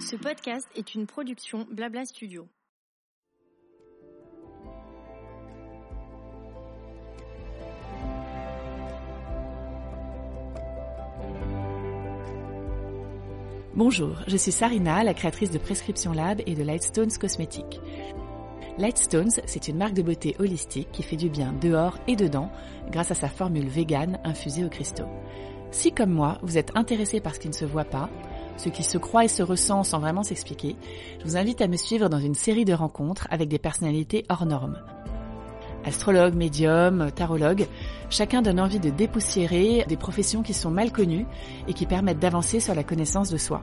Ce podcast est une production Blabla Studio. Bonjour, je suis Sarina, la créatrice de Prescription Lab et de Lightstones Cosmétiques. Lightstones, c'est une marque de beauté holistique qui fait du bien dehors et dedans grâce à sa formule vegan infusée aux cristaux. Si comme moi, vous êtes intéressé par ce qui ne se voit pas, ce qui se croit et se ressent sans vraiment s'expliquer, je vous invite à me suivre dans une série de rencontres avec des personnalités hors normes. Astrologues, médiums, tarologues, chacun donne envie de dépoussiérer des professions qui sont mal connues et qui permettent d'avancer sur la connaissance de soi.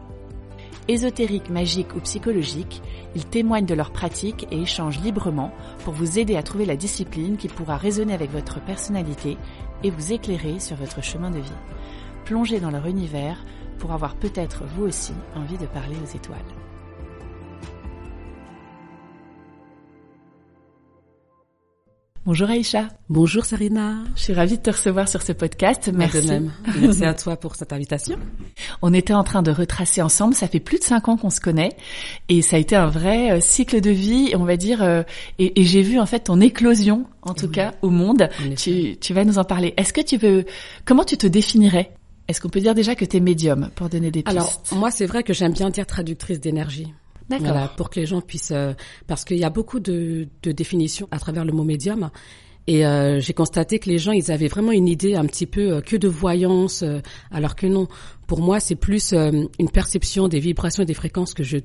Ésotériques, magiques ou psychologiques, ils témoignent de leurs pratiques et échangent librement pour vous aider à trouver la discipline qui pourra résonner avec votre personnalité et vous éclairer sur votre chemin de vie. Plongez dans leur univers pour avoir peut-être vous aussi envie de parler aux étoiles. Bonjour Aïcha. Bonjour Sarina. Je suis ravie de te recevoir sur ce podcast. Merci. De même. Merci à toi pour cette invitation. On était en train de retracer ensemble. Ça fait plus de cinq ans qu'on se connaît et ça a été un vrai euh, cycle de vie, on va dire. euh, Et, et j'ai vu en fait ton éclosion, en tout Oui. cas, au monde. Tu, tu vas nous en parler. Est-ce que tu veux, comment tu te définirais? Est-ce qu'on peut dire déjà que tu es médium pour donner des pistes? Alors moi c'est vrai que j'aime bien dire traductrice d'énergie. D'accord. Voilà, pour que les gens puissent euh, parce qu'il y a beaucoup de, de définitions à travers le mot médium. Et euh, j'ai constaté que les gens, ils avaient vraiment une idée un petit peu euh, que de voyance, euh, alors que non. Pour moi, c'est plus euh, une perception des vibrations et des fréquences que je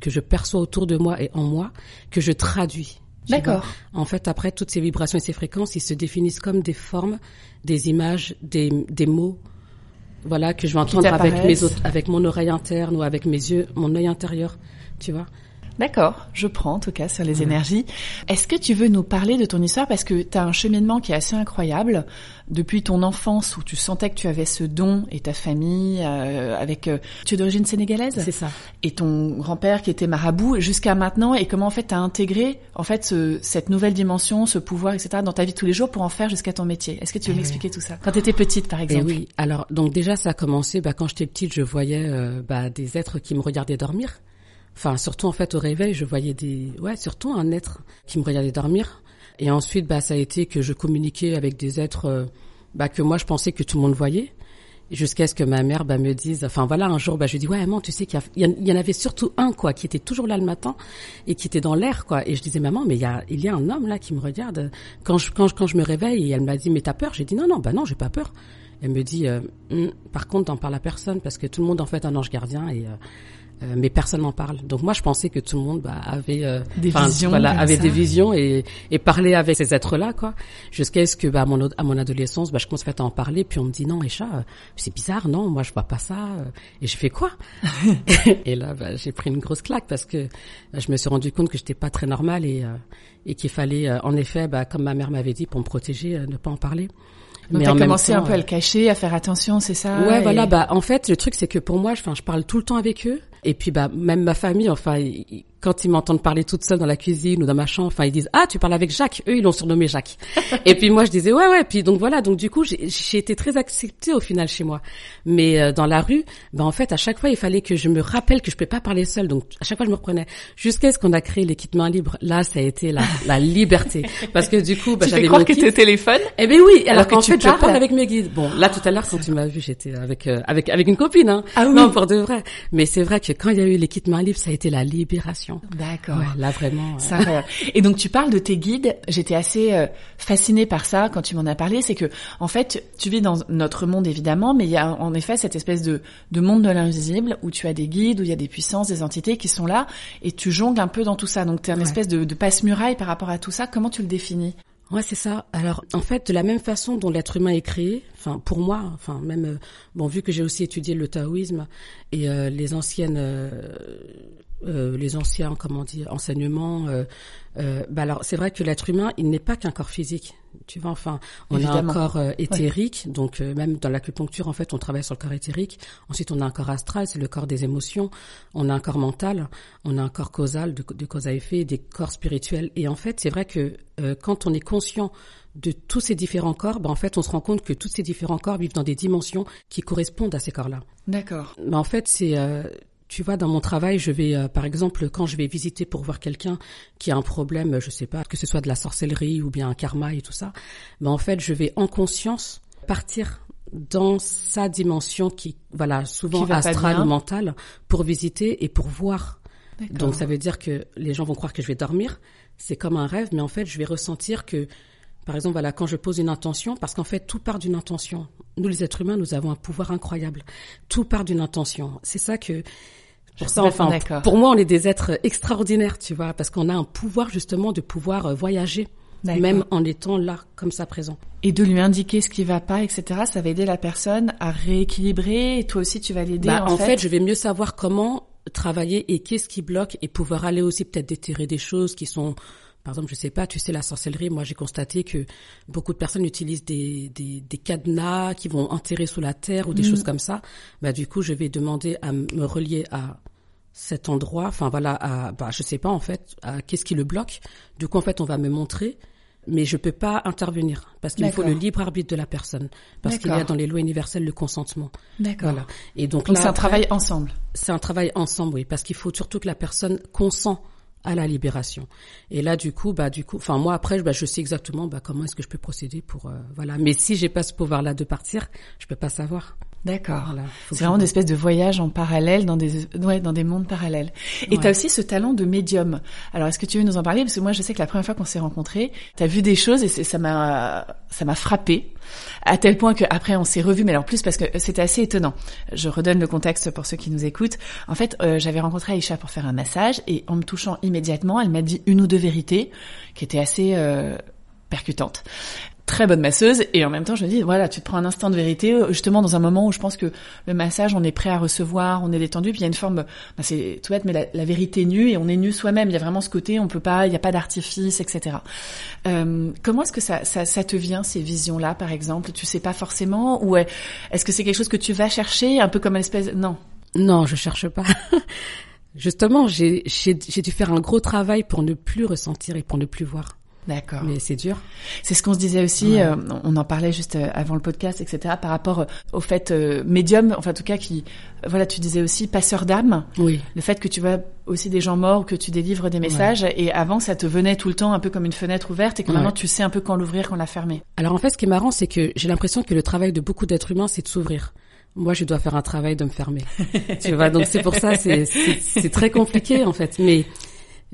que je perçois autour de moi et en moi que je traduis. D'accord. En fait, après toutes ces vibrations et ces fréquences, ils se définissent comme des formes, des images, des, des mots. Voilà que je vais entendre avec mes autres, avec mon oreille interne ou avec mes yeux, mon œil intérieur. Tu vois. D'accord, je prends en tout cas sur les énergies. Est-ce que tu veux nous parler de ton histoire? Parce que tu as un cheminement qui est assez incroyable depuis ton enfance où tu sentais que tu avais ce don et ta famille euh, avec euh, tu es d'origine sénégalaise? C'est ça. et ton grand-père qui était marabout jusqu'à maintenant et comment en fait tu as intégré en fait ce- cette nouvelle dimension, ce pouvoir etc dans ta vie de tous les jours pour en faire jusqu'à ton métier? Est-ce que tu veux Eh m'expliquer tout ça? Quand tu étais petite par Et exemple. oui. Alors donc déjà ça a commencé. Bah, quand j'étais petite, je voyais euh, bah, des êtres qui me regardaient dormir. Enfin surtout en fait au réveil, je voyais des ouais surtout un être qui me regardait dormir. Et ensuite bah ça a été que je communiquais avec des êtres euh, bah, que moi je pensais que tout le monde voyait. Jusqu'à ce que ma mère bah, me dise, enfin voilà, un jour, bah, je dis, ouais, maman, tu sais qu'il y en avait surtout un, quoi, qui était toujours là le matin et qui était dans l'air, quoi. Et je disais, maman, mais il y a, il y a un homme là qui me regarde. Quand je, quand je, quand je me réveille, et elle m'a dit, mais t'as peur? J'ai dit, non, non, bah non, j'ai pas peur. Elle me dit, euh, Hum, par contre, t'en parles à personne parce que tout le monde en fait un ange gardien et euh, euh, mais personne n'en parle. Donc moi, je pensais que tout le monde bah, avait euh, Des visions voilà, avait des visions et, et parlait avec ces êtres-là, quoi. Jusqu'à ce que, bah, à mon, à mon adolescence, bah, je commence à en parler, puis on me dit non, Echa, euh, c'est bizarre, non, moi je vois pas ça. euh. Et je fais quoi? Et là, bah, j'ai pris une grosse claque parce que bah, je me suis rendu compte que j'étais pas très normale et euh, et qu'il fallait, euh, en effet, bah, comme ma mère m'avait dit, pour me protéger, euh, ne pas en parler. Donc Mais tu en as même commencé un peu à le cacher, à faire attention, c'est ça? Ouais, et- voilà. Bah, en fait, le truc, c'est que pour moi, enfin, je parle tout le temps avec eux. Et puis, bah, même ma famille, enfin, quand ils m'entendent parler toute seule dans la cuisine ou dans ma chambre, enfin, ils disent ah, tu parles avec Jacques. Eux, ils l'ont surnommé Jacques. et puis moi, je disais ouais, ouais. Puis donc voilà. Donc du coup, j'ai été très acceptée au final chez moi. Mais euh, dans la rue, bah en fait, à chaque fois, il fallait que je me rappelle que je pouvais pas parler seule. Donc à chaque fois, je me reprenais. Jusqu'à ce qu'on a créé kits main libre. Là, ça a été la, la liberté. Parce que du coup, Tu fais j'avais croire mon que au téléphone Eh ben oui, alors, Alors que qu'en fait, je parle avec mes guides. Bon, là tout à l'heure, quand tu m'as vu, j'étais avec euh, avec avec une copine, hein. Ah oui. Non, pour de vrai. Mais c'est vrai que quand il y a eu mains libres, ça a été la libération. D'accord. Ouais, là vraiment. Et donc tu parles de tes guides. J'étais assez euh, fascinée par ça quand tu m'en as parlé. C'est que en fait, tu vis dans notre monde évidemment, mais il y a en effet cette espèce de, de monde de l'invisible où tu as des guides, où il y a des puissances, des entités qui sont là, et tu jongles un peu dans tout ça. Donc tu es une Ouais. espèce de, de passe-muraille par rapport à tout ça. Comment tu le définis? Ouais, c'est ça. Alors, en fait, de la même façon dont l'être humain est créé, enfin pour moi, enfin même euh, bon vu que j'ai aussi étudié le taoïsme et euh, les anciennes euh, euh, les anciens, comment dire, enseignements. Euh, euh, bah alors, c'est vrai que l'être humain, il n'est pas qu'un corps physique. Tu vois, enfin, on a un corps éthérique, donc même dans l'acupuncture, en fait, on travaille sur le corps éthérique. Ensuite, on a un corps astral, c'est le corps des émotions. On a un corps mental, on a un corps causal, de, de cause à effet, des corps spirituels. Et en fait, c'est vrai que quand on est conscient de tous ces différents corps, bah, en fait, on se rend compte que tous ces différents corps vivent dans des dimensions qui correspondent à ces corps-là. D'accord. Mais en fait, c'est tu vois, dans mon travail, je vais, euh, par exemple, quand je vais visiter pour voir quelqu'un qui a un problème, je sais pas, que ce soit de la sorcellerie ou bien un karma et tout ça, ben en fait, je vais en conscience partir dans sa dimension qui, voilà, souvent astrale ou mentale, pour visiter et pour voir. Donc ça veut dire que les gens vont croire que je vais dormir, c'est comme un rêve, mais en fait, je vais ressentir que par exemple, voilà, quand je pose une intention, parce qu'en fait, tout part d'une intention. Nous, les êtres humains, nous avons un pouvoir incroyable. Tout part d'une intention. C'est ça que, pour ça, enfin, pour moi, on est des êtres extraordinaires, tu vois, parce qu'on a un pouvoir justement de pouvoir euh, voyager, même en étant là, comme ça, présent. Et de lui indiquer ce qui va pas, etc. Ça va aider la personne à rééquilibrer. Et toi aussi, tu vas l'aider. Bah, en, fait, je vais mieux savoir comment travailler et qu'est-ce qui bloque et pouvoir aller aussi peut-être déterrer des choses qui sont par exemple, je sais pas, tu sais, la sorcellerie, moi j'ai constaté que beaucoup de personnes utilisent des, des, des cadenas qui vont enterrer sous la terre ou des mm. choses comme ça. Bah, du coup, je vais demander à me relier à cet endroit, enfin voilà, à, bah, je sais pas en fait, à qu'est-ce qui le bloque. Du coup, en fait, on va me montrer, mais je peux pas intervenir parce qu'il faut le libre arbitre de la personne, parce qu'il y a dans les lois universelles le consentement. D'accord. Voilà. Et donc, donc c'est un travail ensemble. C'est un travail ensemble, oui, parce qu'il faut surtout que la personne consent à la libération. Et là, du coup, bah, du coup, enfin, moi, après, bah, je sais exactement, bah, comment est-ce que je peux procéder pour, euh, voilà. Mais si j'ai pas ce pouvoir-là de partir, je peux pas savoir. D'accord. c'est vraiment une espèce de voyage en parallèle dans des ouais, dans des mondes parallèles. Et tu as aussi ce talent de médium. Alors est-ce que tu veux nous en parler? Parce que moi je sais que la première fois qu'on s'est rencontrés, tu as vu des choses et ça m'a ça m'a frappé à tel point que après on s'est revus mais en plus parce que c'était assez étonnant. Je redonne le contexte pour ceux qui nous écoutent. En fait, euh, j'avais rencontré Aïcha pour faire un massage et en me touchant immédiatement, elle m'a dit une ou deux vérités qui étaient assez euh, percutantes très bonne masseuse et en même temps je me dis voilà tu te prends un instant de vérité euh, justement dans un moment où je pense que le massage on est prêt à recevoir on est détendu puis il y a une forme bah, c'est tout bête mais la, vérité nue et on est nu soi-même. Il y a vraiment ce côté on peut pas il y a pas d'artifice etc euh, comment est-ce que ça, ça, ça te vient ces visions là par exemple? Tu sais pas forcément ou est-ce que c'est quelque chose que tu vas chercher un peu comme une espèce non? Non je cherche pas. Justement j'ai dû faire un gros travail pour ne plus ressentir et pour ne plus voir D'accord. Mais c'est dur. C'est ce qu'on se disait aussi, euh, on en parlait juste euh, avant le podcast, etc., par rapport euh, au fait médium, enfin en tout cas qui, voilà, tu disais aussi passeur d'âme. Oui. Le fait que tu vois aussi des gens morts, que tu délivres des messages, et avant ça te venait tout le temps un peu comme une fenêtre ouverte, et que maintenant tu sais un peu quand l'ouvrir, quand la fermer. Alors en fait, ce qui est marrant, c'est que j'ai l'impression que le travail de beaucoup d'êtres humains, c'est de s'ouvrir. Moi, je dois faire un travail de me fermer. tu vois, donc c'est pour ça, c'est très compliqué en fait. Mais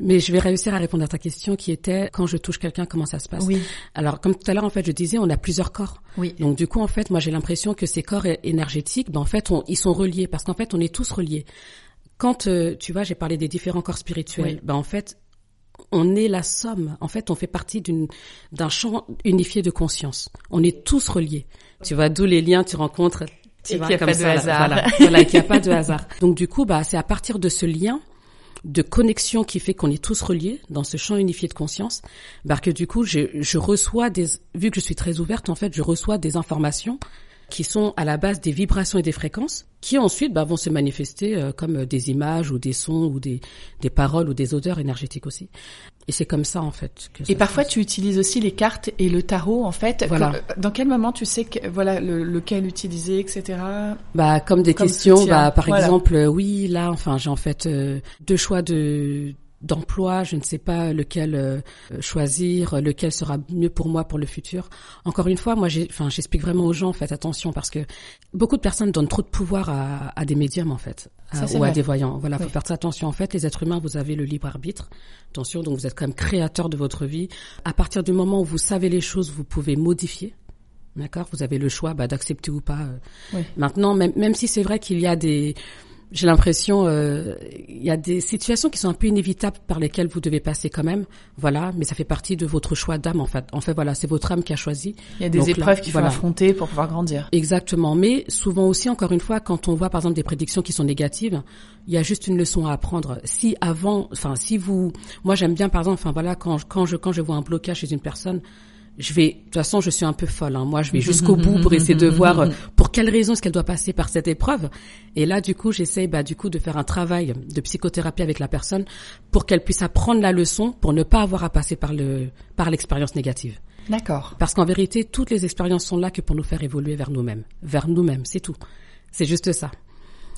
mais je vais réussir à répondre à ta question qui était quand je touche quelqu'un, comment ça se passe? Oui. Alors, comme tout à l'heure, en fait, je disais, on a plusieurs corps. Oui. Donc, du coup, en fait, moi, j'ai l'impression que ces corps énergétiques, ben, en fait, on, ils sont reliés parce qu'en fait, on est tous reliés. Quand, euh, tu vois, j'ai parlé des différents corps spirituels, ben, en fait, on est la somme. En fait, on fait partie d'une d'un champ unifié de conscience. On est tous reliés. Tu vois, d'où les liens, tu rencontres. Tu vois, comme ça, de hasard. Voilà, voilà qu'il n'y a pas de hasard. Donc, du coup, bah, c'est à partir de ce lien de connexion qui fait qu'on est tous reliés dans ce champ unifié de conscience, bah que du coup, je, je reçois des, vu que je suis très ouverte, en fait, je reçois des informations qui sont à la base des vibrations et des fréquences, qui ensuite bah, vont se manifester euh, comme des images ou des sons ou des, des paroles ou des odeurs énergétiques aussi. Et c'est comme ça en fait. Que et parfois tu utilises aussi les cartes et le tarot en fait. Voilà. dans quel moment tu sais que voilà le, lequel utiliser etc. Bah comme des questions. Bah par exemple oui là enfin j'ai en fait euh, deux choix de d'emploi, je ne sais pas lequel euh, choisir, lequel sera mieux pour moi pour le futur. Encore une fois, moi, enfin, j'explique vraiment aux gens, faites attention parce que beaucoup de personnes donnent trop de pouvoir à, à des médiums en fait, ou à des voyants. Voilà, faut faire attention. En fait, les êtres humains, vous avez le libre arbitre. Attention, donc vous êtes quand même créateur de votre vie. À partir du moment où vous savez les choses, vous pouvez modifier. D'accord? Vous avez le choix bah, d'accepter ou pas. Oui. Maintenant, même, même si c'est vrai qu'il y a des j'ai l'impression euh, il y a des situations qui sont un peu inévitables par lesquelles vous devez passer quand même. Voilà mais ça fait partie de votre choix d'âme en fait. En fait voilà c'est votre âme qui a choisi. Il y a des épreuves qu'il faut affronter pour pouvoir grandir. Exactement. Mais souvent aussi encore une fois quand on voit par exemple des prédictions qui sont négatives il y a juste une leçon à apprendre. Si avant enfin si vous moi j'aime bien par exemple enfin voilà quand quand je quand je vois un blocage chez une personne je vais, de toute façon, je suis un peu folle. Hein. Moi, je vais jusqu'au bout pour essayer de voir euh, pour quelle raison est-ce qu'elle doit passer par cette épreuve. Et là, du coup, j'essaye, bah, du coup, de faire un travail de psychothérapie avec la personne pour qu'elle puisse apprendre la leçon, pour ne pas avoir à passer par le, par l'expérience négative. D'accord. Parce qu'en vérité, toutes les expériences sont là que pour nous faire évoluer vers nous-mêmes, vers nous-mêmes, c'est tout. C'est juste ça.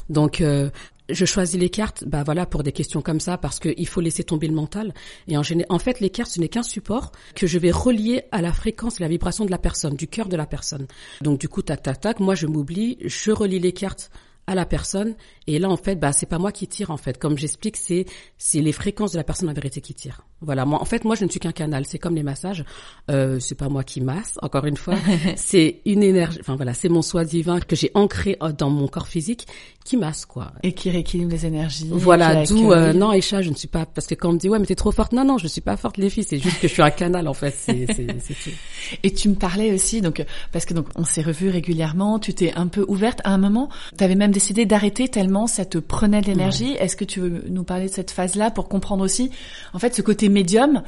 Donc, euh, je choisis les cartes, bah voilà, pour des questions comme ça, parce qu'il faut laisser tomber le mental. Et en, en fait, les cartes, ce n'est qu'un support que je vais relier à la fréquence et la vibration de la personne, du cœur de la personne. Donc du coup, tac, tac, tac, moi je m'oublie, je relis les cartes à la personne et là en fait bah c'est pas moi qui tire en fait. Comme j'explique c'est c'est les fréquences de la personne en vérité qui tire voilà. Moi en fait moi je ne suis qu'un canal. C'est comme les massages. Euh, c'est pas moi qui masse encore une fois. C'est une énergie enfin voilà. C'est mon soi divin que j'ai ancré euh, dans mon corps physique qui masse quoi. Et qui rééquilibre les énergies voilà. d'où euh, non Aïcha je ne suis pas parce que quand on me dit ouais mais t'es trop forte. Non non je suis pas forte les filles. C'est juste que je suis un canal en fait. C'est c'est et tu me parlais aussi donc parce que donc on s'est revus régulièrement. Tu t'es un peu ouverte. À un moment tu avais même décidé d'arrêter tellement ça te prenait de l'énergie. Est-ce que tu veux nous parler de cette phase-là pour comprendre aussi, en fait, ce côté médium?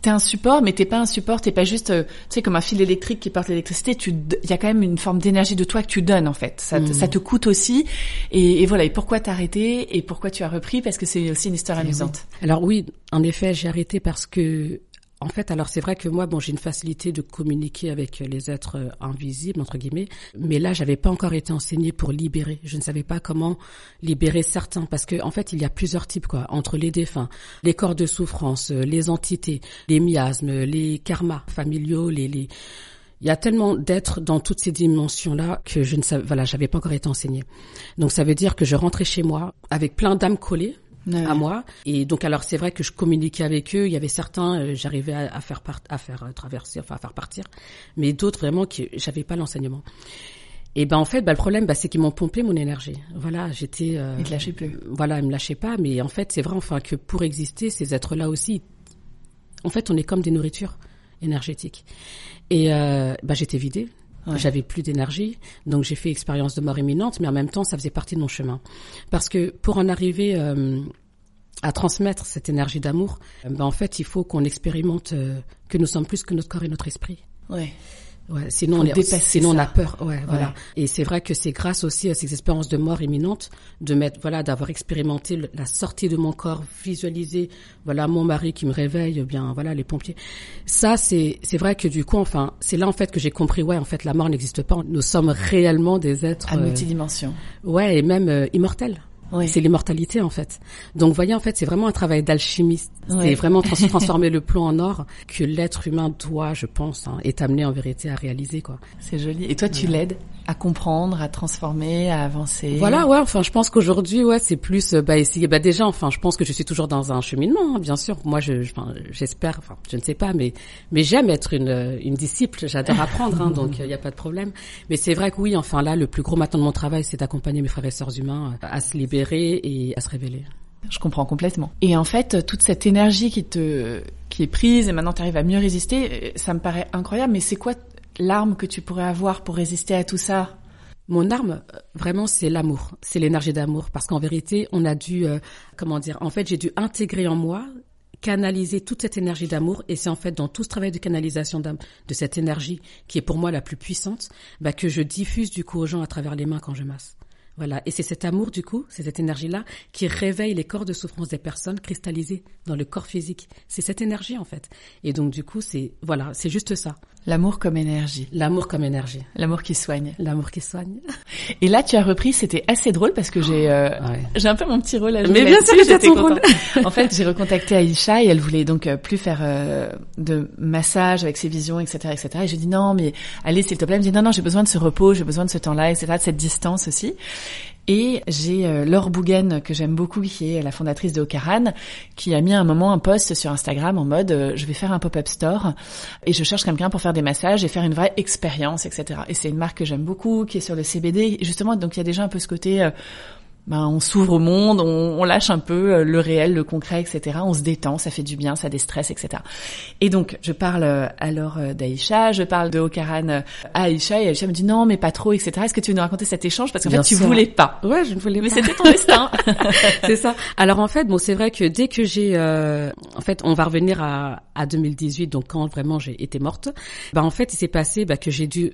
T'es un support, mais t'es pas un support, t'es pas juste, euh, tu sais, comme un fil électrique qui porte l'électricité. Tu, il y a quand même une forme d'énergie de toi que tu donnes en fait. Ça, te, ça te coûte aussi. Et, et voilà. Et pourquoi t'as arrêté et pourquoi tu as repris? Parce que c'est aussi une histoire amusante. Alors oui, en effet, j'ai arrêté parce que en fait, alors c'est vrai que moi, bon, j'ai une facilité de communiquer avec les êtres euh, invisibles entre guillemets, mais là, j'avais pas encore été enseignée pour libérer. Je ne savais pas comment libérer certains, parce que en fait, il y a plusieurs types quoi, entre les défunts, les corps de souffrance, euh, les entités, les miasmes, les karmas familiaux, les, les... il y a tellement d'êtres dans toutes ces dimensions-là que je ne savais, voilà, j'avais pas encore été enseignée. Donc ça veut dire que je rentrais chez moi avec plein d'âmes collées à moi. Et donc alors c'est vrai que je communiquais avec eux. Il y avait certains, euh, j'arrivais à, faire à faire euh, traverser, enfin à faire partir, mais d'autres vraiment qui j'avais pas l'enseignement. Et ben en fait, ben, le problème, ben, c'est qu'ils m'ont pompé mon énergie. Voilà, j'étais. Euh, ils te lâchaient plus. Voilà, ils me lâchaient pas. Mais en fait, c'est vrai, enfin que pour exister, ces êtres-là aussi, en fait, on est comme des nourritures énergétiques. Et euh, ben, j'étais vidée. J'avais plus d'énergie, donc j'ai fait expérience de mort imminente, mais en même temps, ça faisait partie de mon chemin. Parce que pour en arriver euh, à transmettre cette énergie d'amour, ben en fait, il faut qu'on expérimente euh, que nous sommes plus que notre corps et notre esprit. Ouais. Ouais, sinon on, est, sinon on a peur. Ouais, voilà. Et c'est vrai que c'est grâce aussi à ces expériences de mort imminente, de mettre, voilà, d'avoir expérimenté la sortie de mon corps, visualiser, voilà, mon mari qui me réveille, bien, voilà, les pompiers. Ça, c'est, c'est vrai que du coup, enfin, c'est là en fait que j'ai compris, ouais, en fait, la mort n'existe pas. Nous sommes réellement des êtres à multidimension. Euh, ouais, et même euh, immortels. C'est l'immortalité en fait. Donc vous voyez en fait c'est vraiment un travail d'alchimiste. C'est vraiment transformer le plomb en or que l'être humain doit, je pense, hein, est amené en vérité à réaliser quoi. C'est joli. Et toi tu l'aides à comprendre, à transformer, à avancer? Voilà, ouais. Enfin, je pense qu'aujourd'hui, ouais, c'est plus euh, bah essayer. Bah déjà, enfin, je pense que je suis toujours dans un cheminement, hein, bien sûr. Moi, je, j'espère. Enfin, je ne sais pas, mais mais j'aime être une une disciple. J'adore apprendre, hein, donc il n'y a pas de problème. Mais c'est vrai que oui, enfin là, le plus gros maintenant de mon travail, c'est d'accompagner mes frères et sœurs humains à se libérer et à se révéler. Je comprends complètement. Et en fait, toute cette énergie qui te qui est prise et maintenant tu arrives à mieux résister, ça me paraît incroyable. Mais c'est quoi l'arme que tu pourrais avoir pour résister à tout ça? Mon arme, euh, vraiment, c'est l'amour, c'est l'énergie d'amour, parce qu'en vérité, on a dû, euh, comment dire, en fait, j'ai dû intégrer en moi, canaliser toute cette énergie d'amour, et c'est en fait dans tout ce travail de canalisation de cette énergie qui est pour moi la plus puissante, bah, que je diffuse du coup aux gens à travers les mains quand je masse. Voilà. Et c'est cet amour, du coup, c'est cette énergie-là qui réveille les corps de souffrance des personnes cristallisées dans le corps physique. C'est cette énergie, en fait. Et donc, du coup, c'est, voilà, c'est juste ça. L'amour comme énergie. L'amour comme énergie. L'amour qui soigne. L'amour qui soigne. Et là, tu as repris, c'était assez drôle parce que j'ai, euh, j'ai un peu mon petit rôle à jouer. Mais bien sûr, j'étais rôle. en fait, j'ai recontacté Aïcha et elle voulait donc euh, plus faire euh, de massage avec ses visions, etc., etc. Et j'ai dit non, mais allez, s'il te plaît. Elle me dit non, non, j'ai besoin de ce repos, j'ai besoin de ce temps-là, etc., de cette distance aussi. Et j'ai euh, Laure Bougen, que j'aime beaucoup, qui est la fondatrice de Ocaran, qui a mis à un moment un post sur Instagram en mode euh, je vais faire un pop-up store et je cherche quelqu'un pour faire des massages et faire une vraie expérience, etc. Et c'est une marque que j'aime beaucoup, qui est sur le CBD. justement, donc il y a déjà un peu ce côté... Euh, ben, on s'ouvre au monde, on, on, lâche un peu euh, le réel, le concret, etc. On se détend, ça fait du bien, ça déstresse, etc. Et donc, je parle euh, alors euh, d'Aïcha, je parle de Okaran à Aïcha, et Aïcha me dit non, mais pas trop, etc. Est-ce que tu veux nous raconter cet échange? Parce qu'en fait, tu voulais pas. Ouais, je ne voulais mais pas. Mais c'était ton destin. c'est ça. Alors en fait, bon, c'est vrai que dès que j'ai, euh, en fait, on va revenir à, à 2018, donc quand vraiment j'ai été morte, bah en fait, il s'est passé bah, que j'ai dû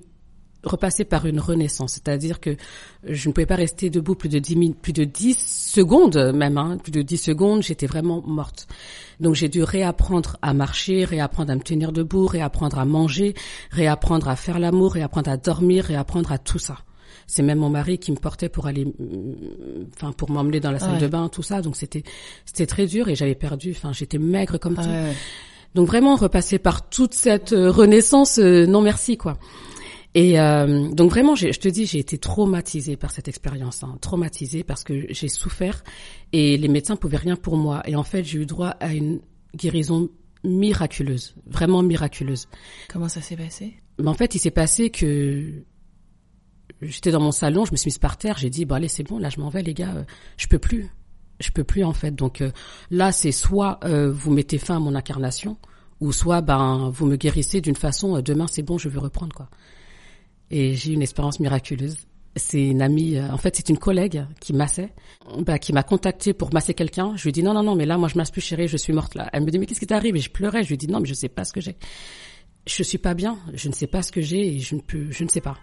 repasser par une renaissance, c'est-à-dire que je ne pouvais pas rester debout plus de 10 minutes, plus de 10 secondes même, hein, plus de 10 secondes, j'étais vraiment morte. Donc j'ai dû réapprendre à marcher, réapprendre à me tenir debout, réapprendre à manger, réapprendre à faire l'amour, réapprendre à dormir, réapprendre à tout ça. C'est même mon mari qui me portait pour aller, enfin pour m'emmener dans la salle Ouais. de bain, tout ça. Donc c'était c'était très dur et j'avais perdu, enfin j'étais maigre comme tout. Ouais. Donc vraiment repasser par toute cette euh, renaissance, euh, non merci quoi. Et euh, donc vraiment, je te dis, j'ai été traumatisée par cette expérience, hein, traumatisée parce que j'ai souffert et les médecins pouvaient rien pour moi. Et en fait, j'ai eu droit à une guérison miraculeuse, vraiment miraculeuse. Comment ça s'est passé? Mais en fait, il s'est passé que j'étais dans mon salon, je me suis mise par terre, j'ai dit bon allez c'est bon, là je m'en vais les gars, euh, je peux plus, je peux plus en fait. Donc euh, là c'est soit euh, vous mettez fin à mon incarnation, ou soit ben vous me guérissez d'une façon euh, demain c'est bon je veux reprendre quoi. Et j'ai eu une expérience miraculeuse. C'est une amie, euh, en fait c'est une collègue qui massait, bah, qui m'a contacté pour masser quelqu'un. Je lui ai dit non non non mais là moi je masse plus chérie, je suis morte là. Elle me dit mais qu'est-ce qui t'arrive? Et je pleurais. Je lui ai dit non mais je sais pas ce que j'ai. Je suis pas bien, je ne sais pas ce que j'ai et je ne peux, je ne sais pas.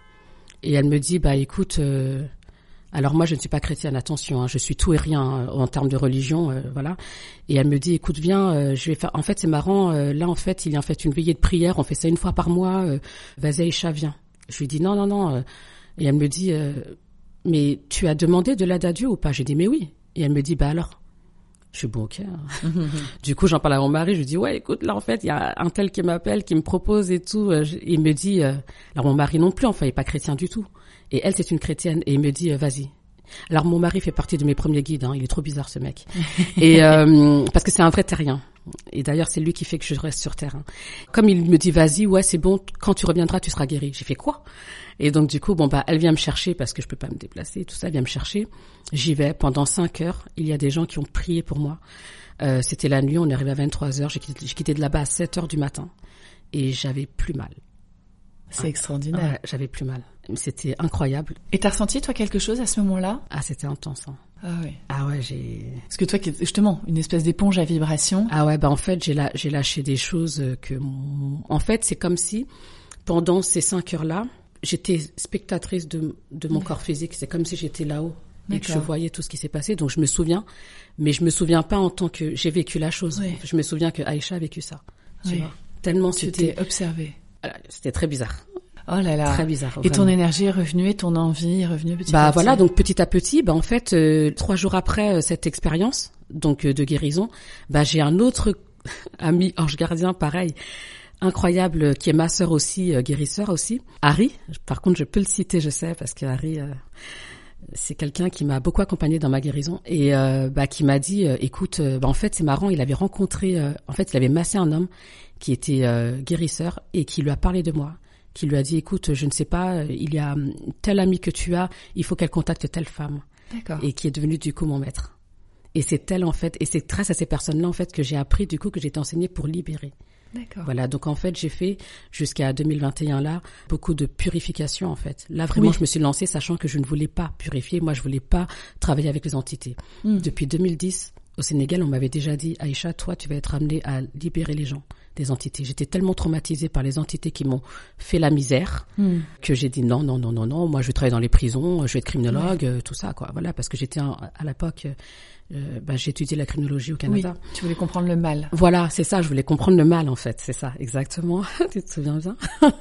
Et elle me dit, bah écoute, euh, alors moi je ne suis pas chrétienne, attention, hein, je suis tout et rien hein, en termes de religion, euh, voilà. Et elle me dit, écoute, viens, euh, je vais faire. En fait, c'est marrant. euh, là, en fait, il y a en fait une veillée de prière. On fait ça une fois par mois. euh, Vas-y, Aïcha, viens. Je lui dis non, non, non. euh, et elle me dit, euh, mais tu as demandé de l'aide à Dieu ou pas? J'ai dit, mais oui. Et elle me dit, bah alors? Je suis bon, ok. hein. Du coup, j'en parle à mon mari. Je lui dis, ouais, écoute, là, en fait, il y a un tel qui m'appelle, qui me propose et tout. Euh, Il me dit, euh, alors mon mari non plus, enfin, il est pas chrétien du tout. Et elle, c'est une chrétienne. Et il me dit, vas-y. Alors mon mari fait partie de mes premiers guides. Hein. Il est trop bizarre, ce mec. et euh, parce que c'est un vrai terrien. Et d'ailleurs, c'est lui qui fait que je reste sur terre. hein. Comme il me dit, vas-y, ouais, c'est bon. Quand tu reviendras, tu seras guéri. J'ai fait quoi? Et donc du coup, bon bah, elle vient me chercher parce que je peux pas me déplacer. Tout ça, elle vient me chercher. J'y vais pendant cinq heures. Il y a des gens qui ont prié pour moi. Euh, C'était la nuit. On est arrivé à 23 heures. J'ai quitté, de là-bas à 7 heures du matin et j'avais plus mal. C'est extraordinaire. J'avais plus mal. C'était incroyable. Et t'as ressenti toi quelque chose à ce moment-là? Ah, c'était intense. hein. Ah oui. Ah ouais, j'ai. Parce que toi, justement, une espèce d'éponge à vibration. Ah ouais, bah en fait, j'ai la- j'ai lâché des choses euh, que. En fait, c'est comme si, pendant ces cinq heures-là, j'étais spectatrice de, de mon corps physique. C'est comme si j'étais là-haut et que je voyais tout ce qui s'est passé. Donc je me souviens, mais je me souviens pas en tant que j'ai vécu la chose. Je me souviens que Aïcha a vécu ça. Tu Oui. vois Tellement c'était observé. voilà, c'était très bizarre. Oh là là. Très bizarre. Et ton énergie est revenue et ton envie est revenue petit à Bah petit. voilà, donc petit à petit, bah en fait, euh, trois jours après euh, cette expérience, donc euh, de guérison, bah j'ai un autre ami ange gardien, pareil, incroyable, qui est ma sœur aussi, guérisseur aussi, Harry. Par contre, je peux le citer, je sais, parce que Harry, c'est quelqu'un qui m'a beaucoup accompagné dans ma guérison et euh, bah qui m'a dit, euh, écoute, euh, bah en fait c'est marrant, il avait rencontré, en fait il avait massé un homme qui était guérisseur et qui lui a parlé de moi qui lui a dit écoute je ne sais pas il y a tel ami que tu as il faut qu'elle contacte telle femme. Et qui est devenue du coup mon maître. Et c'est elle en fait et c'est grâce à ces personnes là en fait que j'ai appris du coup que j'ai été enseignée pour libérer. D'accord. voilà donc en fait j'ai fait jusqu'à 2021 là beaucoup de purification en fait. Là vraiment Oui. je me suis lancée sachant que je ne voulais pas purifier. Moi je voulais pas travailler avec les entités. Hmm. depuis 2010 au Sénégal on m'avait déjà dit Aïcha toi tu vas être amenée à libérer les gens des entités j'étais tellement traumatisée par les entités qui m'ont fait la misère Hmm. que j'ai dit non, non, non, non, non, moi je vais travailler dans les prisons, je vais être criminologue, euh, tout ça, quoi. Voilà, parce que j'étais à l'époque, euh, euh, bah, j'ai étudié la criminologie au Oui. Canada. Tu voulais comprendre le mal. Voilà, c'est ça, je voulais comprendre le mal en fait, c'est ça, exactement. tu te souviens bien?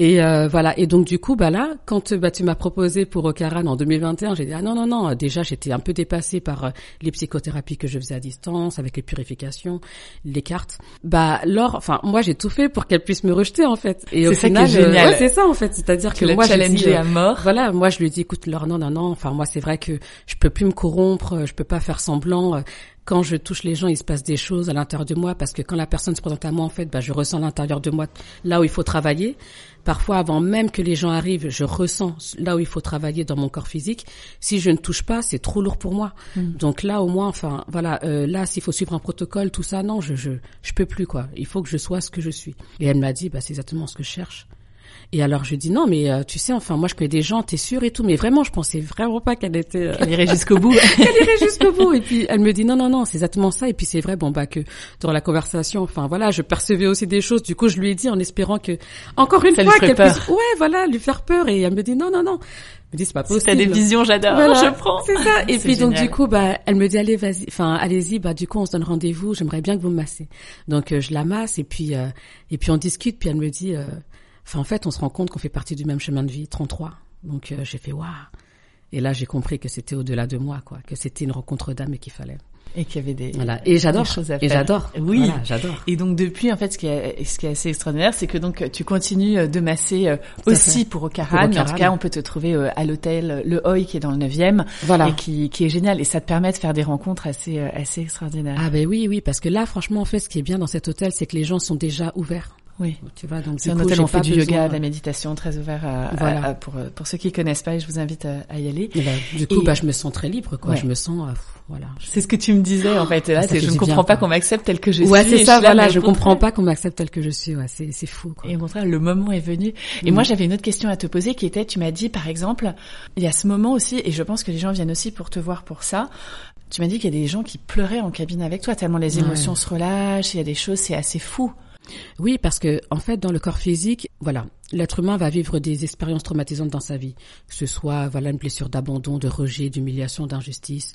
Et euh, voilà, et donc du coup, bah là, quand euh, bah, tu m'as proposé pour Ocaran en 2021, j'ai dit ah non non non, déjà j'étais un peu dépassée par euh, les psychothérapies que je faisais à distance, avec les purifications, les cartes. Bah Laure, enfin moi j'ai tout fait pour qu'elle puisse me rejeter en fait. Et au C'est final, euh, ouais, c'est ça en fait, c'est-à-dire que moi j'ai euh, à mort. voilà, moi je lui dis écoute Laure non non non, enfin moi c'est vrai que je peux plus me corrompre, je peux pas faire semblant. euh, quand je touche les gens, il se passe des choses à l'intérieur de moi parce que quand la personne se présente à moi, en fait, bah, je ressens l'intérieur de moi là où il faut travailler. Parfois, avant même que les gens arrivent, je ressens là où il faut travailler dans mon corps physique. Si je ne touche pas, c'est trop lourd pour moi. Mm. Donc là, au moins, enfin, voilà, euh, là, s'il faut suivre un protocole, tout ça, non, je, je, je peux plus quoi. Il faut que je sois ce que je suis. Et elle m'a dit, bah, c'est exactement ce que je cherche. Et alors je dis non, mais euh, tu sais, enfin moi je connais des gens, t'es sûre et tout, mais vraiment je pensais vraiment pas qu'elle était, euh, Elle irait jusqu'au bout. qu'elle irait jusqu'au bout. Et puis elle me dit non, non, non, c'est exactement ça. Et puis c'est vrai, bon bah que dans la conversation, enfin voilà, je percevais aussi des choses. Du coup je lui ai dit en espérant que encore une Ça fois qu'elle puisse, ouais, voilà, lui faire peur. Et elle me dit non, non, non. Elle me dit c'est pas Si possible. t'as des visions, j'adore. Voilà, je prends. C'est ça. Et puis donc du coup, bah, elle me dit allez, vas-y, enfin allez-y, bah du coup on se donne rendez-vous. J'aimerais bien que vous me massez. Donc euh, je la masse et puis euh, et puis on discute. Puis elle me dit, euh, enfin en fait on se rend compte qu'on fait partie du même chemin de vie, 33. Donc euh, j'ai fait waouh. Et là j'ai compris que c'était au-delà de moi, quoi, que c'était une rencontre d'âme et qu'il fallait. Et qu'il y avait des, Voilà. Et j'adore. choses à Et j'adore. Oui. Voilà, j'adore. Et donc depuis, en fait, ce qui est, ce qui est assez extraordinaire, c'est que donc tu continues euh, de masser euh, aussi pour Ocaran. Pour Mais en tout cas, on peut te trouver à l'hôtel Le Hoy qui est dans le 9e Voilà. et qui, qui est génial. Et ça te permet de faire des rencontres assez, assez extraordinaires. Ah ben oui, oui, parce que là, franchement, en fait, ce qui est bien dans cet hôtel, c'est que les gens sont déjà ouverts. Oui. Tu vois, donc C'est un hôtel où on fait du yoga, de la méditation, très ouvert à, Voilà. à- pour, euh, pour ceux qui connaissent pas. Et je vous invite à, y aller. Et ben, du coup, Et- bah, je me sens très libre, quoi. Ouais. Je me sens, euh, voilà. C'est ce que tu me disais en fait. Là, c'est je ne comprends bien, pas qu'on m'accepte tel que je ouais, suis. c'est Et ça, voilà. Je au comprends pas qu'on m'accepte tel que je suis. Ouais, c'est, c'est fou, quoi. Et au contraire, le moment est venu. Et Mm. moi, j'avais une autre question à te poser qui était, tu m'as dit, par exemple, il y a ce moment aussi, et je pense que les gens viennent aussi pour te voir pour ça. Tu m'as dit qu'il y a des gens qui pleuraient en cabine avec toi, tellement les Ouais. émotions se relâchent, il y a des choses, c'est assez fou. Oui, parce que en fait, dans le corps physique, voilà, l'être humain va vivre des expériences traumatisantes dans sa vie, que ce soit voilà une blessure d'abandon, de rejet, d'humiliation, d'injustice.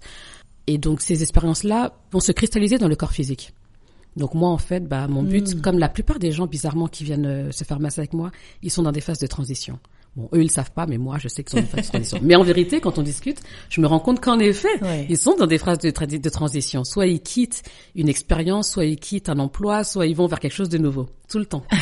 Et donc ces expériences-là vont se cristalliser dans le corps physique. Donc moi, en fait, bah mon but, Mm. comme la plupart des gens bizarrement qui viennent euh, se faire masser avec moi, ils sont dans des phases de transition. Bon, eux ils le savent pas, mais moi je sais qu'ils sont dans des transition. Mais en vérité, quand on discute, je me rends compte qu'en effet, ils sont dans des phases de, tra- de transition. Soit ils quittent une expérience, soit ils quittent un emploi, soit ils vont vers quelque chose de nouveau. Tout le temps.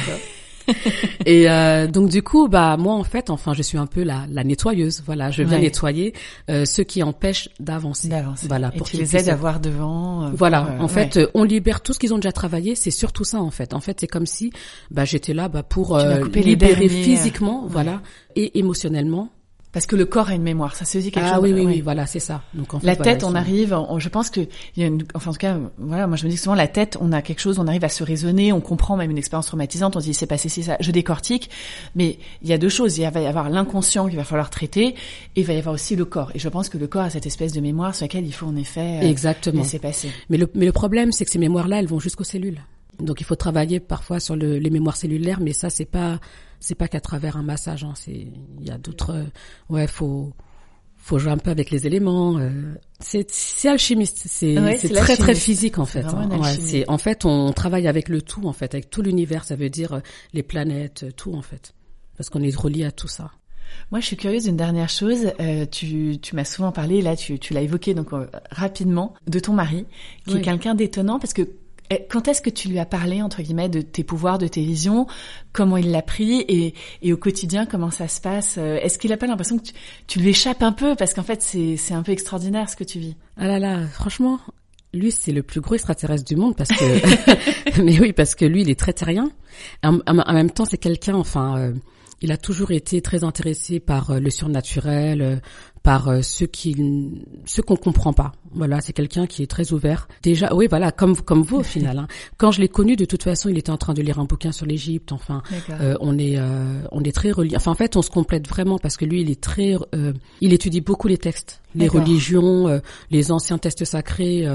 Et euh, donc du coup, bah moi en fait, enfin, je suis un peu la, la nettoyeuse. Voilà, je viens Ouais. nettoyer euh, ceux qui empêchent d'avancer. Voilà, et pour tu qu'ils les aides à voir devant. euh, Voilà, euh, en fait, ouais. euh, on libère tout ce qu'ils ont déjà travaillé. C'est surtout ça, en fait. En fait, c'est comme si bah, j'étais là bah, pour euh, les libérer physiquement, ouais. voilà, et émotionnellement. Parce que le corps a une mémoire, ça c'est aussi quelque Ah chose. oui, oui, ouais. oui, voilà, c'est ça. Donc en fait, La voilà, tête, on arrive, on- je pense que, il y a une, enfin en tout cas, voilà, moi je me dis que souvent la tête, on a quelque chose, on arrive à se raisonner, on comprend même une expérience traumatisante, on se dit c'est passé ci, ça, je décortique, mais il y a deux choses, il va y avoir l'inconscient qu'il va falloir traiter, et il va y avoir aussi le corps. Et je pense que le corps a cette espèce de mémoire sur laquelle il faut en effet euh, Exactement. laisser passer. Mais le, mais le problème, c'est que ces mémoires-là, elles vont jusqu'aux cellules. Donc il faut travailler parfois sur le, les mémoires cellulaires, mais ça c'est pas c'est pas qu'à travers un massage. Hein. C'est il y a d'autres. ouais, faut faut jouer un peu avec les éléments. euh, c'est c'est alchimiste. C'est Ouais, très très physique en fait. hein. Ouais, c'est en fait on travaille avec le tout en fait, avec tout l'univers. Ça veut dire euh, les planètes, euh, tout en fait, parce qu'on est relié à tout ça. Moi, je suis curieuse d'une dernière chose. Euh, tu, tu m'as souvent parlé, là, tu, tu l'as évoqué donc euh, rapidement, de ton mari, qui est quelqu'un d'étonnant parce que quand est-ce que tu lui as parlé entre guillemets de tes pouvoirs, de tes visions, comment il l'a pris? Et, au quotidien comment ça se passe? Euh, Est-ce qu'il a pas l'impression que tu, lui échappes un peu? Parce qu'en fait c'est un peu extraordinaire ce que tu vis. Ah là là, franchement, lui c'est le plus gros extraterrestre du monde parce que, mais oui parce que lui il est très terrien. En, en- en même temps c'est quelqu'un, enfin, euh, il a toujours été très intéressé par euh, le surnaturel, euh, par euh, ceux qui, ceux qu'on comprend pas. Voilà, c'est quelqu'un qui est très ouvert. Déjà, oui, voilà, comme comme vous au final. hein. Quand je l'ai connu, de toute façon, il était en train de lire un bouquin sur l'Égypte. Enfin, euh, on est euh, on est très reliés. Enfin en fait on se complète vraiment parce que lui il est très euh, il étudie beaucoup les textes, les religions, les anciens textes sacrés,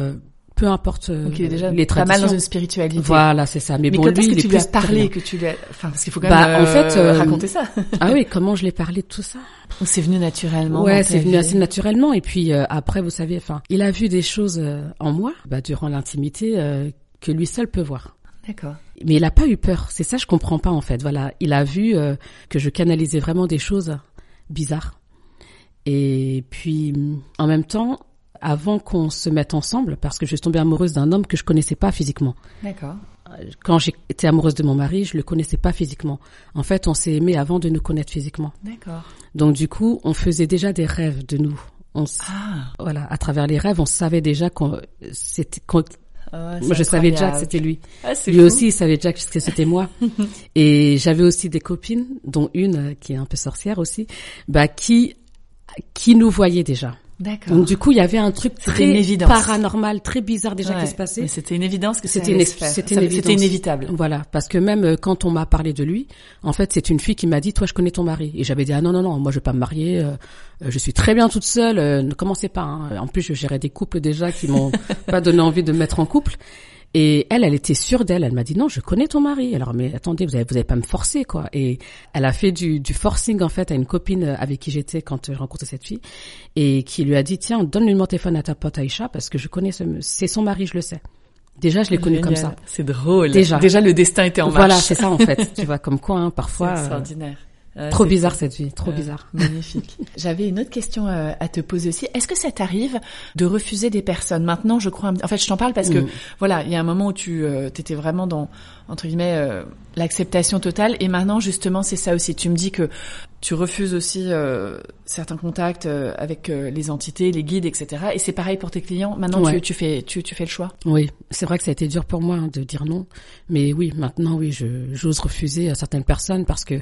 peu importe euh, il est déjà les pas mal traditions. dans une spiritualité. Voilà c'est ça. Mais, Mais bon quand lui est-ce il que est tu lui as parlé, que tu lui as, enfin parce qu'il faut quand Bah, même en fait, euh, euh, raconter ça. Ah oui comment je l'ai parlé de tout ça? C'est venu naturellement. Ouais c'est venu assez naturellement et puis euh, après vous savez enfin il a vu des choses euh, en moi bah, durant l'intimité euh, que lui seul peut voir. D'accord. Mais il a pas eu peur. C'est ça, je comprends pas en fait. Voilà, il a vu euh, que je canalisais vraiment des choses bizarres. Et puis, en même temps, avant qu'on se mette ensemble, parce que je suis tombée amoureuse d'un homme que je connaissais pas physiquement. D'accord. Quand j'étais amoureuse de mon mari, je le connaissais pas physiquement. En fait, on s'est aimé avant de nous connaître physiquement. D'accord. Donc du coup, on faisait déjà des rêves de nous. on, ah. voilà, à travers les rêves, on savait déjà qu'on, c'était, ah moi, je savais déjà que c'était lui. Ah, lui aussi, il savait déjà que c'était moi. et j'avais aussi des copines, dont une euh, qui est un peu sorcière aussi, bah qui qui nous voyait déjà. D'accord. Donc du coup, il y avait un truc très paranormal, très bizarre déjà qui se passait. C'était une évidence que c'était c'était inévitable. Voilà, parce que même euh, quand on m'a parlé de lui, en fait, c'est une fille qui m'a dit "Toi, je connais ton mari." Et j'avais dit "Ah non non non, moi je vais pas me marier, euh, je suis très bien toute seule, euh, ne commencez pas." Hein. En plus, je gérais des couples déjà qui m'ont pas donné envie de me mettre en couple. Et elle, elle était sûre d'elle. Elle m'a dit non, je connais ton mari. Alors mais attendez, vous avez vous avez pas me forcer quoi. Et elle a fait du, du forcing en fait à une copine avec qui j'étais quand je rencontrais cette fille et qui lui a dit tiens donne-lui mon téléphone à ta pote Aïcha parce que je connais ce c'est son mari, je le sais. Déjà, je l'ai connu comme ça. C'est drôle. Déjà, déjà le destin était en marche. Voilà, c'est ça en fait. tu vois comme quoi hein, parfois. C'est extraordinaire. Euh, trop bizarre cette vie, trop bizarre. Magnifique. J'avais une autre question euh, à te poser aussi. Est-ce que ça t'arrive de refuser des personnes? Maintenant, je crois. En fait, je t'en parle parce que mm. voilà, il y a un moment où tu euh, étais vraiment dans entre guillemets euh, l'acceptation totale, et maintenant justement, c'est ça aussi. Tu me dis que tu refuses aussi certains contacts avec les entités, les guides, etc. Et c'est pareil pour tes clients. Maintenant, tu, tu, fais tu, tu fais le choix. Oui, c'est vrai que ça a été dur pour moi hein, de dire non, mais oui, maintenant, oui, je j'ose refuser à certaines personnes parce que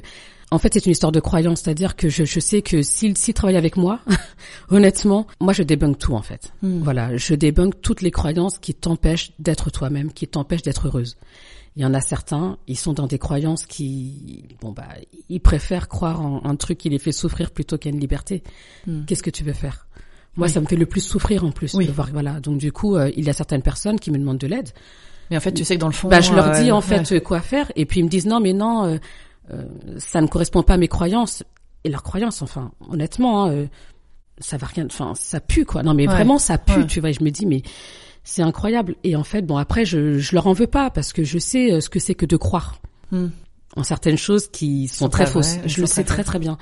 en fait, c'est une histoire de croyance, c'est-à-dire que je, je sais que s'il travaille avec moi, honnêtement, moi je débunk tout en fait. Hmm. Voilà, je débunk toutes les croyances qui t'empêchent d'être toi-même, qui t'empêchent d'être heureuse. Il y en a certains, ils sont dans des croyances qui, bon bah, ils préfèrent croire en un truc qui les fait souffrir plutôt qu'à une liberté. Hmm. Qu'est-ce que tu veux faire? Moi, ça me fait le plus souffrir en plus de voir. Voilà, donc du coup, euh, il y a certaines personnes qui me demandent de l'aide. Mais en fait, tu sais que dans le fond, bah, je leur dis en fait quoi faire, et puis ils me disent non, mais non, euh, euh, ça ne correspond pas à mes croyances et leurs croyances. Enfin, honnêtement, hein, euh, ça va rien. Enfin, ça pue quoi. Non, mais vraiment, ça pue. Tu vois, je me dis mais c'est incroyable. Et en fait, bon après, je je leur en veux pas parce que je sais euh, ce que c'est que de croire hmm. en certaines choses qui sont, très, fausses. je le sais très très bien.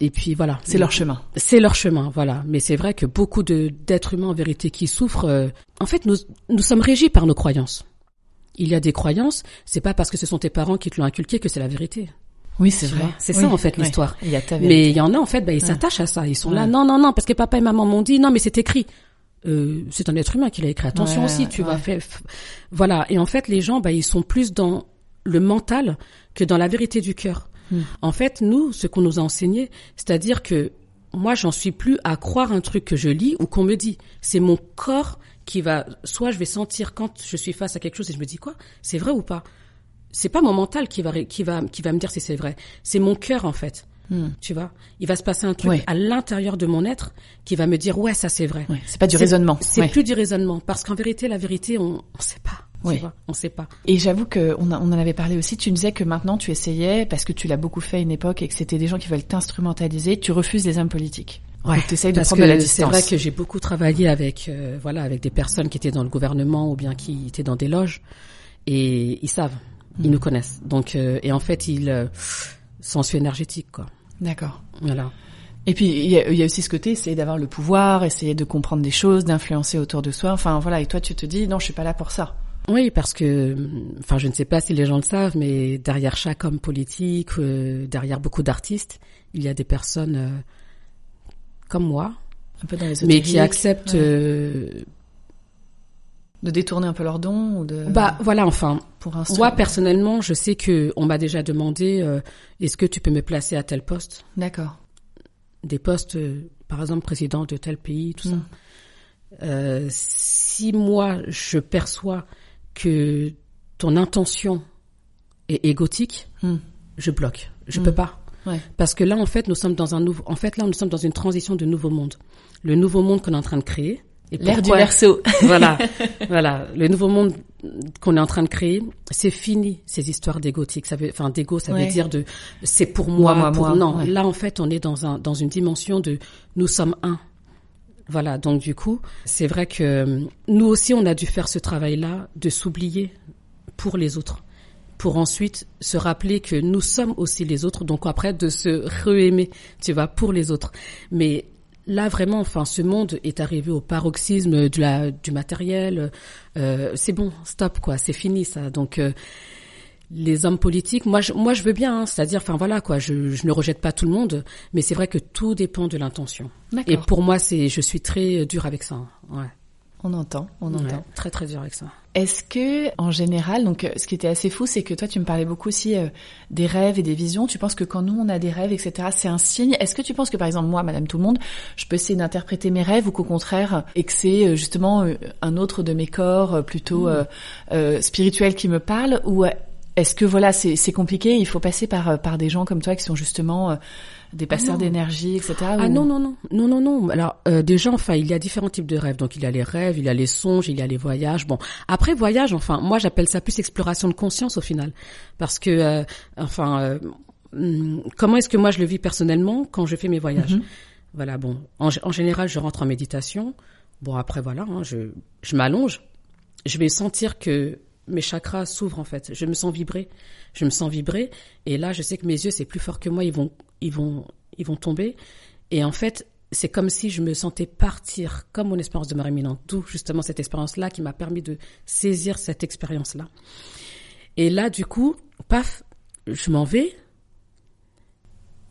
Et puis voilà. C'est leur chemin. C'est leur chemin, voilà. Mais c'est vrai que beaucoup de d'êtres humains en vérité qui souffrent, en fait, nous nous sommes régis par nos croyances il y a des croyances, c'est pas parce que ce sont tes parents qui te l'ont inculqué que c'est la vérité. Oui, c'est vrai. C'est ça en fait l'histoire. Mais il y en a en fait, bah, ils s'attachent à ça. Ils sont là, non, non, non, parce que papa et maman m'ont dit, non, mais c'est écrit. Euh, c'est un être humain qui l'a écrit. Attention aussi, tu vas faire. Voilà. Et en fait, les gens, bah, ils sont plus dans le mental que dans la vérité du cœur. Hmm. En fait, nous, ce qu'on nous a enseigné, c'est-à-dire que moi, j'en suis plus à croire un truc que je lis ou qu'on me dit. C'est mon corps qui va, soit je vais sentir quand je suis face à quelque chose et je me dis quoi, c'est vrai ou pas? C'est pas mon mental qui va qui va qui va me dire si c'est vrai. C'est mon cœur en fait. Hmm. Tu vois, il va se passer un truc à l'intérieur de mon être qui va me dire ouais ça c'est vrai. C'est pas du raisonnement. C'est plus du raisonnement parce qu'en vérité la vérité on on sait pas. Vois, on sait pas. Et j'avoue que on, on, en avait parlé aussi. Tu disais que maintenant tu essayais parce que tu l'as beaucoup fait à une époque et que c'était des gens qui veulent t'instrumentaliser. Tu refuses les hommes politiques. Ouais, de parce que C'est vrai que j'ai beaucoup travaillé avec euh, voilà avec des personnes qui étaient dans le gouvernement ou bien qui étaient dans des loges et ils savent, ils nous mm. connaissent. Donc euh, et en fait ils euh, sont énergétique quoi. D'accord. Voilà. Et puis il y, y a, aussi ce côté, essayer d'avoir le pouvoir, essayer de comprendre des choses, d'influencer autour de soi. Enfin voilà. Et toi tu te dis non, je suis pas là pour ça. Oui, parce que, enfin, je ne sais pas si les gens le savent, mais derrière chaque homme politique, euh, derrière beaucoup d'artistes, il y a des personnes comme moi, un peu dans les mais qui acceptent euh, de détourner un peu leurs dons ou de bah voilà enfin pour moi personnellement je sais que on m'a déjà demandé euh, est-ce que tu peux me placer à tel poste? D'accord. Des postes euh, par exemple président de tel pays tout ça. Mm. si moi je perçois que ton intention est égotique mm. je bloque. Je mm. peux pas parce que là, en fait, nous sommes dans un nouveau, en fait, là, nous sommes dans une transition de nouveau monde. Le nouveau monde qu'on est en train de créer. L'ère du verso. voilà, voilà. Le nouveau monde qu'on est en train de créer, c'est fini ces histoires d'égotique. Ça veut, enfin, d'égo, ça veut dire de, c'est pour moi, moi, pour, moi non. Là, en fait, on est dans un, dans une dimension de, nous sommes un. Voilà. Donc, du coup, c'est vrai que nous aussi, on a dû faire ce travail-là de s'oublier pour les autres pour ensuite se rappeler que nous sommes aussi les autres, donc après de se réaimer, tu vois, pour les autres. Mais là vraiment, enfin, ce monde est arrivé au paroxysme de la, du matériel. Euh, c'est bon, stop quoi, c'est fini ça. Donc euh, les hommes politiques, moi, je, moi, je veux bien. hein. C'est-à-dire, enfin voilà, quoi. Je, je ne rejette pas tout le monde, mais c'est vrai que tout dépend de l'intention. Et pour moi, c'est, je suis très dur avec ça. hein. Ouais. On entend, on entend. Ouais, très très dur avec ça. Est-ce que, en général, donc, euh, ce qui était assez fou, c'est que toi, tu me parlais beaucoup aussi euh, des rêves et des visions. Tu penses que quand nous, on a des rêves, etc., c'est un signe? Est-ce que tu penses que, par exemple, moi, Madame Tout le Monde, je peux essayer d'interpréter mes rêves ou qu'au contraire, et que c'est euh, justement un autre de mes corps plutôt euh, euh, spirituel qui me parle ou est-ce que voilà, c'est c'est compliqué, il faut passer par euh, par des gens comme toi qui sont justement euh, des passeurs non. d'énergie, etc. Ah ou- non non non non non non. Alors euh, déjà enfin il y a différents types de rêves. Donc il y a les rêves, il y a les songes, il y a les voyages. Bon après voyage enfin moi j'appelle ça plus exploration de conscience au final parce que euh, enfin euh, hum, comment est-ce que moi je le vis personnellement quand je fais mes voyages. Mhm. Voilà bon en, en général je rentre en méditation. Bon après voilà hein, je je m'allonge. Je vais sentir que mes chakras s'ouvrent en fait. Je me sens vibrer. Je me sens vibrer. Et là, je sais que mes yeux, c'est plus fort que moi. Ils vont, ils vont, ils vont tomber. Et en fait, c'est comme si je me sentais partir, comme mon expérience de mort imminente. D'où justement cette expérience-là qui m'a permis de saisir cette expérience-là. Et là, du coup, paf, je m'en vais.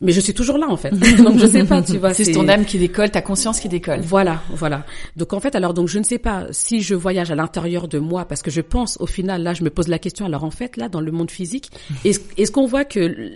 Mais je suis toujours là, en fait. Donc, je sais pas, tu vois. c'est ton âme qui décolle, ta conscience qui décolle. Voilà, voilà. Donc en fait, alors donc je ne sais pas si je voyage à l'intérieur de moi parce que je pense au final là, je me pose la question. Alors en fait, là dans le monde physique, est-ce qu'on voit que le,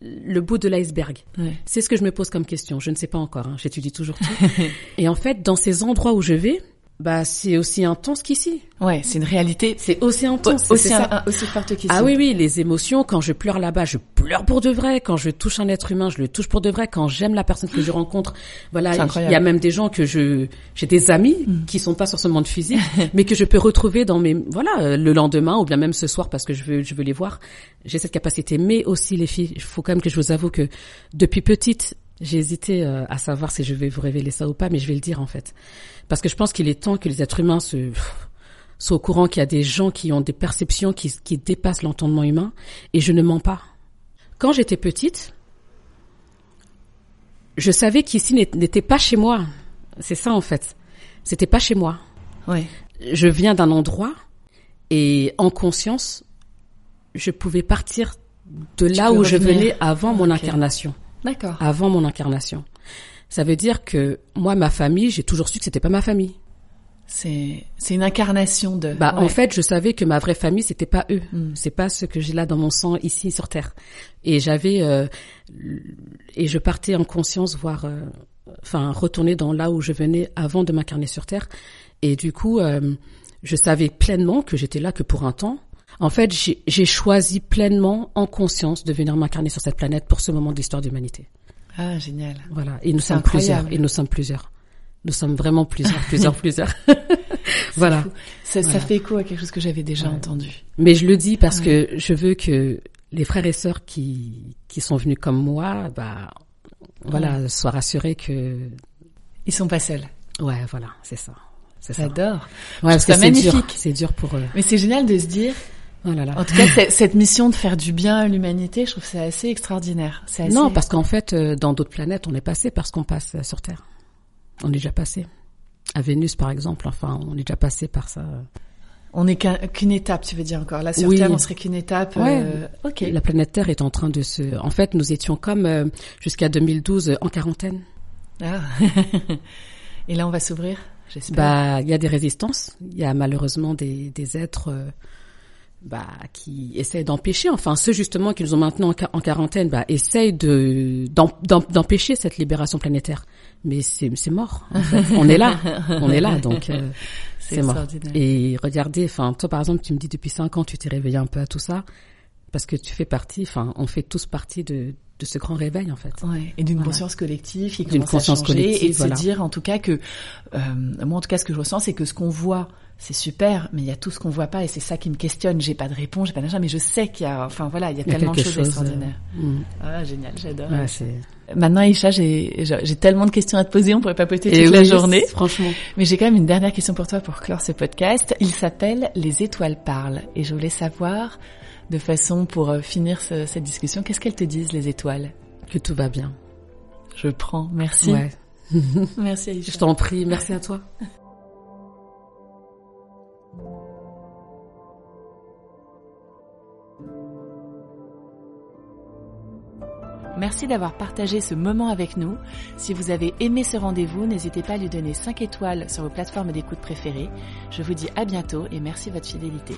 le bout de l'iceberg Ouais. C'est ce que je me pose comme question. Je ne sais pas encore. Hein. J'étudie toujours tout. Et en fait, dans ces endroits où je vais, bah c'est aussi intense qu'ici. Ouais, c'est une réalité C'est aussi intense. aussi, ça. un- aussi forte qu'ici. Ah oui, oui, les émotions, quand je pleure là-bas, je pleure pour de vrai. Quand je touche un être humain, je le touche pour de vrai. Quand j'aime la personne que je rencontre, voilà, il y a même des gens que je, j'ai des amis qui sont pas sur ce monde physique, mais que je peux retrouver dans mes, voilà, euh, le lendemain ou bien même ce soir parce que je veux, je veux les voir. J'ai cette capacité. Mais aussi les filles, il faut quand même que je vous avoue que depuis petite, j'ai hésité euh, à savoir si je vais vous révéler ça ou pas, mais je vais le dire en fait, parce que je pense qu'il est temps que les êtres humains se soient au courant qu'il y a des gens qui ont des perceptions qui, qui dépassent l'entendement humain, et je ne mens pas. Quand j'étais petite, je savais qu'ici n'était pas chez moi. C'est ça en fait. C'était pas chez moi. Ouais. Je viens d'un endroit et en conscience, je pouvais partir de là où je venais avant mon incarnation. D'accord. Avant mon incarnation. Ça veut dire que moi, ma famille, j'ai toujours su que c'était pas ma famille. C'est c'est une incarnation de. Bah, ouais. en fait, je savais que ma vraie famille, c'était pas eux. Mm. C'est pas ce que j'ai là dans mon sang ici sur terre. Et j'avais euh, et je partais en conscience voir, euh, enfin, retourner dans là où je venais avant de m'incarner sur terre. Et du coup, euh, je savais pleinement que j'étais là que pour un temps. En fait, j'ai choisi pleinement, en conscience, de venir m'incarner sur cette planète pour ce moment de l'histoire de l'humanité. Ah génial. Voilà. Et nous sommes plusieurs. Et nous sommes plusieurs. Nous sommes vraiment plusieurs, plusieurs, plusieurs. voilà. Ça, ça fait écho à quelque chose que j'avais déjà Ouais. entendu. Mais je le dis parce que je veux que les frères et sœurs qui qui sont venus comme moi, bah voilà, soient rassurés que Ils sont pas seuls. ouais, voilà, c'est ça. C'est ça. J'adore. Ouais, parce que c'est magnifique. c'est dur pour eux. Mais c'est génial de se dire. Oh là là. En tout cas, c'est- cette mission de faire du bien à l'humanité, je trouve ça assez extraordinaire. C'est assez... Non, parce qu'en fait, euh, dans d'autres planètes, on est passé parce qu'on passe euh, sur Terre. On est déjà passé. À Vénus, par exemple, enfin, on est déjà passé par ça. on n'est qu'un- qu'une étape, tu veux dire encore. Là sur Oui. Terre, on serait qu'une étape. Ouais. euh, Ok. La planète Terre est en train de se. En fait, nous étions comme euh, jusqu'à 2012 euh, en quarantaine. Ah. Et là, on va s'ouvrir, j'espère. Bah, il y a des résistances. Il y a malheureusement des, des êtres euh, bah, qui essayent d'empêcher. Enfin, ceux justement qui nous ont maintenant en, qua- en quarantaine, bah, essayent de d'em- d'em- d'empêcher cette libération planétaire. Mais c'est mort. en fait. on est là, on est là, donc euh, c'est mort. Et regardez, enfin, toi par exemple, tu me dis depuis cinq ans, tu t'es réveillé un peu à tout ça, parce que tu fais partie. Enfin, on fait tous partie de de ce grand réveil en fait. Ouais, et d'une Voilà. conscience collective qui commence conscience à changer collective, et de voilà. se dire en tout cas que euh, moi en tout cas ce que je ressens c'est que ce qu'on voit c'est super mais il y a tout ce qu'on voit pas et c'est ça qui me questionne j'ai pas de réponse j'ai pas d'achat mais je sais qu'il y a enfin voilà il y a Il y a tellement de choses chose, extraordinaires euh, mm. ah génial j'adore Ouais, maintenant Aïcha j'ai j'ai tellement de questions à te poser on pourrait papoter toute la oui, journée Franchement. mais j'ai quand même une dernière question pour toi pour clore ce podcast il s'appelle les étoiles parlent et je voulais savoir de façon pour euh, finir cette discussion. Qu'est-ce qu'elles te disent, les étoiles? Que tout va bien. Je prends. Merci. Merci Aïcha. Je t'en prie. Merci à toi. Merci d'avoir partagé ce moment avec nous. Si vous avez aimé ce rendez-vous, n'hésitez pas à lui donner 5 étoiles sur vos plateformes d'écoute préférées. Je vous dis à bientôt et merci de votre fidélité.